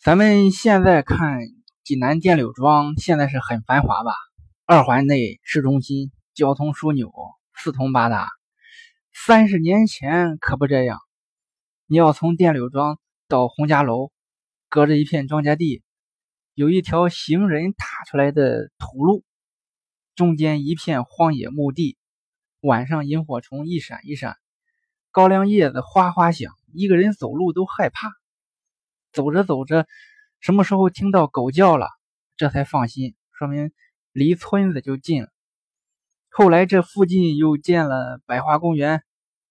咱们现在看济南电柳庄，现在是很繁华吧？二环内市中心，交通枢纽，四通八达。三十年前可不这样。你要从电柳庄到洪家楼，隔着一片庄稼地，有一条行人踏出来的土路，中间一片荒野墓地。晚上萤火虫一闪一闪，高粱叶子哗哗响，一个人走路都害怕。走着走着，什么时候听到狗叫了，这才放心，说明离村子就近了。后来这附近又建了百花公园，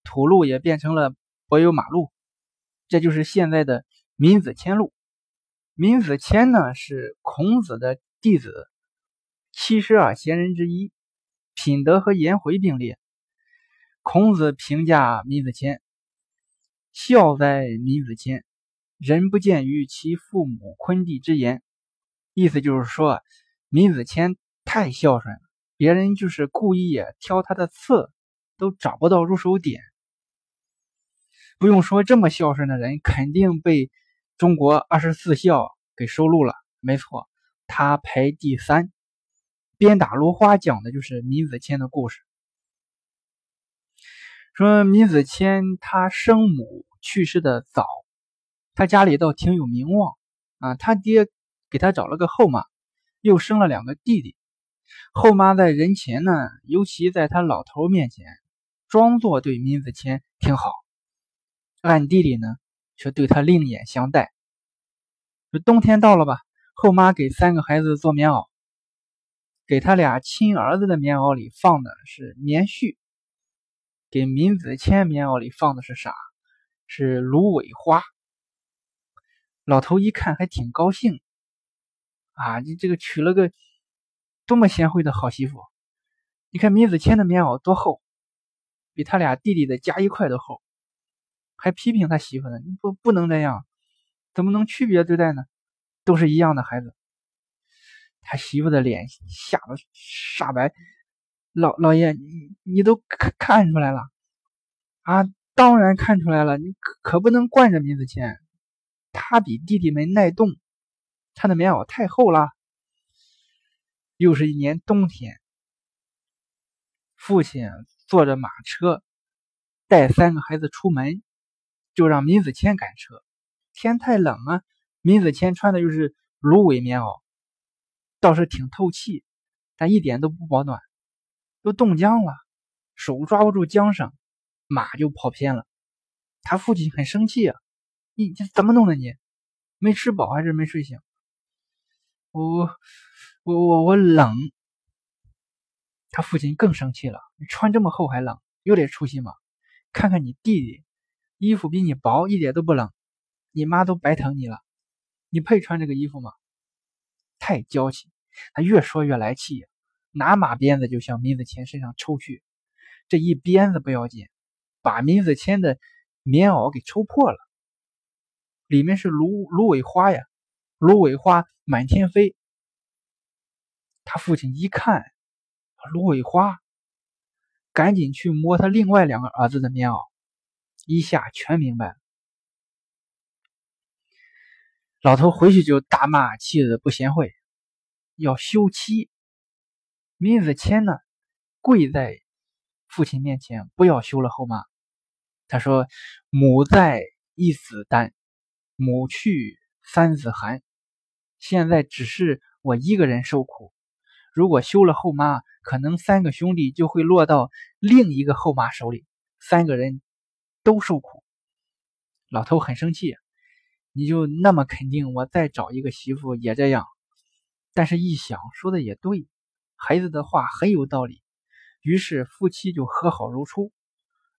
土路也变成了柏油马路，这就是现在的闵子骞路。闵子骞呢是孔子的弟子，七十二贤人之一，品德和颜回并列。孔子评价闵子骞：“孝哉，闵子骞！”人不见于其父母昆弟之言，意思就是说，闵子骞太孝顺了，别人就是故意挑他的刺，都找不到入手点。不用说，这么孝顺的人，肯定被中国二十四孝给收录了。没错，他排第三。鞭打芦花讲的就是闵子骞的故事，说闵子骞他生母去世的早。他家里倒挺有名望啊，他爹给他找了个后妈，又生了两个弟弟。后妈在人前呢，尤其在他老头面前，装作对闵子骞挺好，暗地里呢却对他另眼相待。冬天到了吧，后妈给三个孩子做棉袄，给他俩亲儿子的棉袄里放的是棉絮，给闵子骞棉袄里放的是啥？是芦苇花。老头一看还挺高兴，啊，你这个娶了个多么贤惠的好媳妇！你看闵子骞的棉袄多厚，比他俩弟弟的加一块都厚，还批评他媳妇呢。你不不能这样，怎么能区别对待呢？都是一样的孩子。他媳妇的脸吓得煞白，老老爷，你你都看看出来了啊？当然看出来了，你可可不能惯着闵子骞。他比弟弟们耐冻，他的棉袄太厚了。又是一年冬天，父亲坐着马车带三个孩子出门，就让闵子骞赶车。天太冷啊，闵子骞穿的又是芦苇棉袄，倒是挺透气，但一点都不保暖，都冻僵了，手抓不住缰绳，马就跑偏了。他父亲很生气啊。你这怎么弄的？你没吃饱还是没睡醒？我我我我冷。他父亲更生气了。你穿这么厚还冷，有点出息吗？看看你弟弟，衣服比你薄，一点都不冷。你妈都白疼你了，你配穿这个衣服吗？太娇气！他越说越来气，拿马鞭子就向闵子骞身上抽去。这一鞭子不要紧，把闵子骞的棉袄给抽破了。里面是芦芦苇花呀，芦苇花满天飞。他父亲一看芦苇花，赶紧去摸他另外两个儿子的棉袄，一下全明白了。老头回去就大骂妻子不贤惠，要休妻。闵子骞呢，跪在父亲面前，不要休了后妈。他说：“母在，一子担。”母去三子寒，现在只是我一个人受苦。如果休了后妈，可能三个兄弟就会落到另一个后妈手里，三个人都受苦。老头很生气，你就那么肯定我再找一个媳妇也这样？但是，一想说的也对，孩子的话很有道理。于是夫妻就和好如初，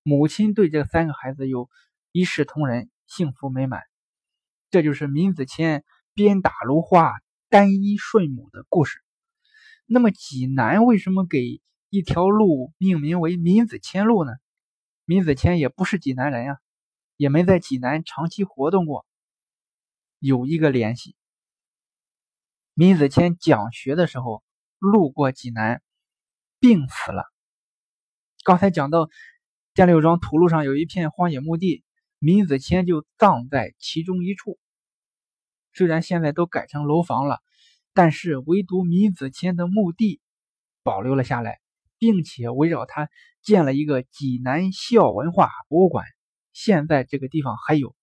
母亲对这三个孩子又一视同仁，幸福美满。这就是闵子骞鞭打芦花、单衣顺母的故事。那么济南为什么给一条路命名为闵子骞路呢？闵子骞也不是济南人呀，也没在济南长期活动过。有一个联系，闵子骞讲学的时候路过济南，病死了。刚才讲到电柳庄土路上有一片荒野墓地。闵子骞就葬在其中一处。虽然现在都改成楼房了，但是唯独闵子骞的墓地保留了下来，并且围绕它建了一个济南孝文化博物馆。现在这个地方还有。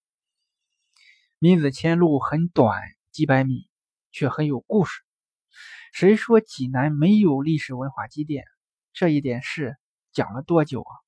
闵子骞路很短，几百米，却很有故事。谁说济南没有历史文化积淀？这一点是讲了多久啊？